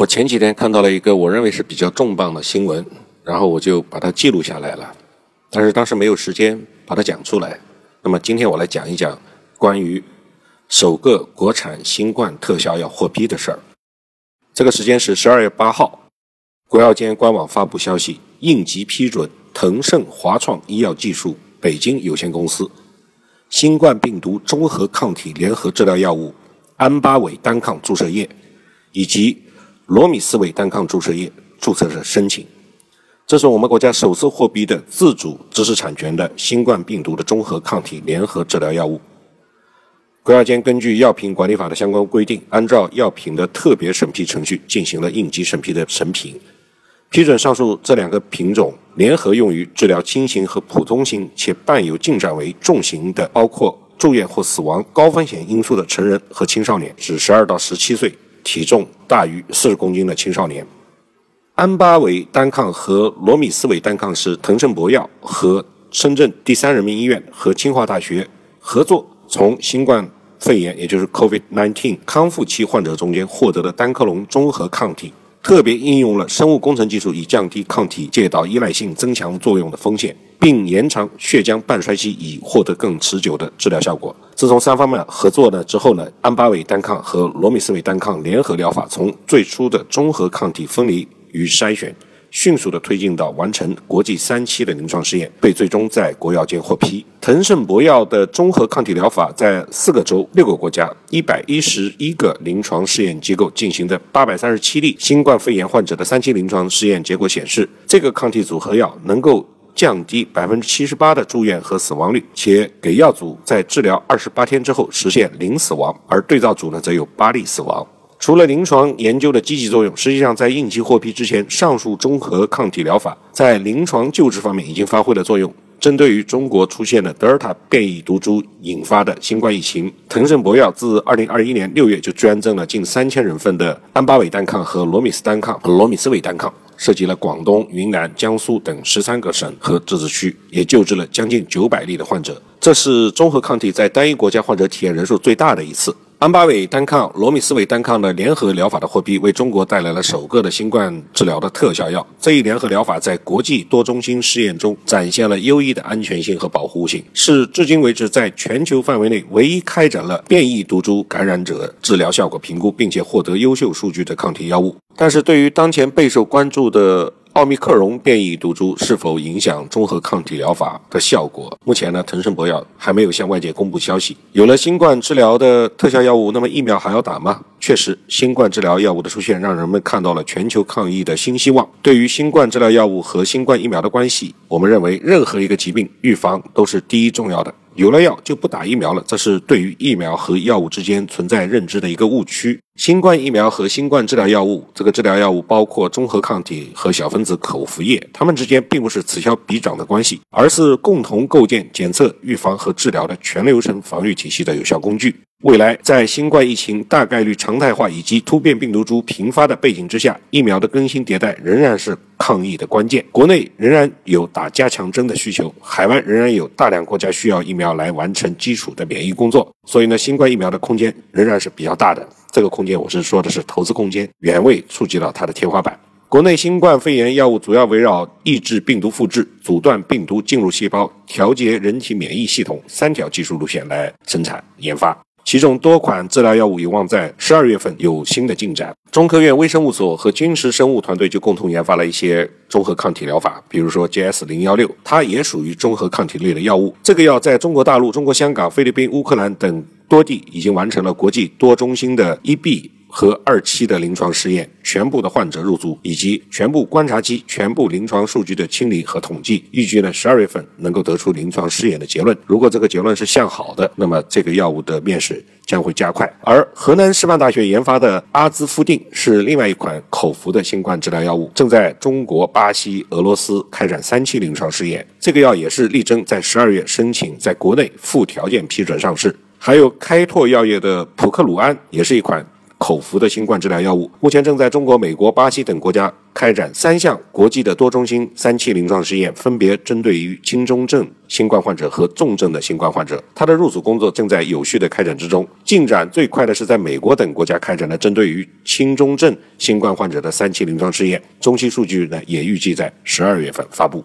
我前几天看到了一个我认为是比较重磅的新闻，然后我就把它记录下来了，但是当时没有时间把它讲出来。那么今天我来讲一讲关于首个国产新冠特效药获批的事儿。这个时间是十二月八号，国药监官网发布消息，应急批准腾盛华创医药技术北京有限公司新冠病毒综合抗体联合治疗药物安巴韦单抗注射液以及。罗米斯韦单抗注射液注册者申请，这是我们国家首次获批的自主知识产权的新冠病毒的综合抗体联合治疗药物。国药监根据药品管理法的相关规定，按照药品的特别审批程序进行了应急审批的审评，批准上述这两个品种联合用于治疗轻型和普通型且伴有进展为重型的，包括住院或死亡高风险因素的成人和青少年，指十二到十七岁。体重大于四十公斤的青少年，安巴韦单抗和罗米斯韦单抗是腾盛博药和深圳第三人民医院和清华大学合作，从新冠肺炎也就是 COVID-19 康复期患者中间获得的单克隆综合抗体。特别应用了生物工程技术，以降低抗体介导依赖性增强作用的风险，并延长血浆半衰期，以获得更持久的治疗效果。自从三方面合作呢之后呢，安巴韦单抗和罗米斯韦单抗联合疗法从最初的综合抗体分离与筛选。迅速的推进到完成国际三期的临床试验，被最终在国药监获批。腾盛博药的综合抗体疗法在四个州、六个国家、一百一十一个临床试验机构进行的八百三十七例新冠肺炎患者的三期临床试验结果显示，这个抗体组合药能够降低百分之七十八的住院和死亡率，且给药组在治疗二十八天之后实现零死亡，而对照组呢则有八例死亡。除了临床研究的积极作用，实际上在应急获批之前，上述综合抗体疗法在临床救治方面已经发挥了作用。针对于中国出现的德尔塔变异毒株引发的新冠疫情，腾盛博药自2021年6月就捐赠了近三千人份的安巴韦单抗和罗米斯单抗罗米斯韦单抗，涉及了广东、云南、江苏等十三个省和自治区，也救治了将近九百例的患者。这是综合抗体在单一国家患者体验人数最大的一次。安巴韦单抗、罗米斯韦单抗的联合疗法的获批，为中国带来了首个的新冠治疗的特效药。这一联合疗法在国际多中心试验中展现了优异的安全性和保护性，是至今为止在全球范围内唯一开展了变异毒株感染者治疗效果评估，并且获得优秀数据的抗体药物。但是对于当前备受关注的，奥密克戎变异毒株是否影响综合抗体疗法的效果？目前呢，腾盛博药还没有向外界公布消息。有了新冠治疗的特效药物，那么疫苗还要打吗？确实，新冠治疗药物的出现让人们看到了全球抗疫的新希望。对于新冠治疗药物和新冠疫苗的关系，我们认为任何一个疾病预防都是第一重要的。有了药就不打疫苗了，这是对于疫苗和药物之间存在认知的一个误区。新冠疫苗和新冠治疗药物，这个治疗药物包括综合抗体和小分子口服液，它们之间并不是此消彼长的关系，而是共同构建检测、预防和治疗的全流程防御体系的有效工具。未来，在新冠疫情大概率常态化以及突变病毒株频发的背景之下，疫苗的更新迭代仍然是抗疫的关键。国内仍然有打加强针的需求，海外仍然有大量国家需要疫苗来完成基础的免疫工作。所以呢，新冠疫苗的空间仍然是比较大的。这个空间，我是说的是投资空间，原味触及到它的天花板。国内新冠肺炎药物主要围绕抑制病毒复制、阻断病毒进入细胞、调节人体免疫系统三条技术路线来生产研发。其中多款治疗药物有望在十二月份有新的进展。中科院微生物所和军事生物团队就共同研发了一些中和抗体疗法，比如说 GS 零幺六，它也属于中和抗体类的药物。这个药在中国大陆、中国香港、菲律宾、乌克兰等多地已经完成了国际多中心的一 B。和二期的临床试验，全部的患者入组，以及全部观察期、全部临床数据的清理和统计，预计呢十二月份能够得出临床试验的结论。如果这个结论是向好的，那么这个药物的面世将会加快。而河南师范大学研发的阿兹夫定是另外一款口服的新冠治疗药物，正在中国、巴西、俄罗斯开展三期临床试验。这个药也是力争在十二月申请在国内附条件批准上市。还有开拓药业的普克鲁安，也是一款。口服的新冠治疗药物，目前正在中国、美国、巴西等国家开展三项国际的多中心三期临床试验，分别针对于轻中症新冠患者和重症的新冠患者。它的入组工作正在有序的开展之中，进展最快的是在美国等国家开展了针对于轻中症新冠患者的三期临床试验，中期数据呢也预计在十二月份发布。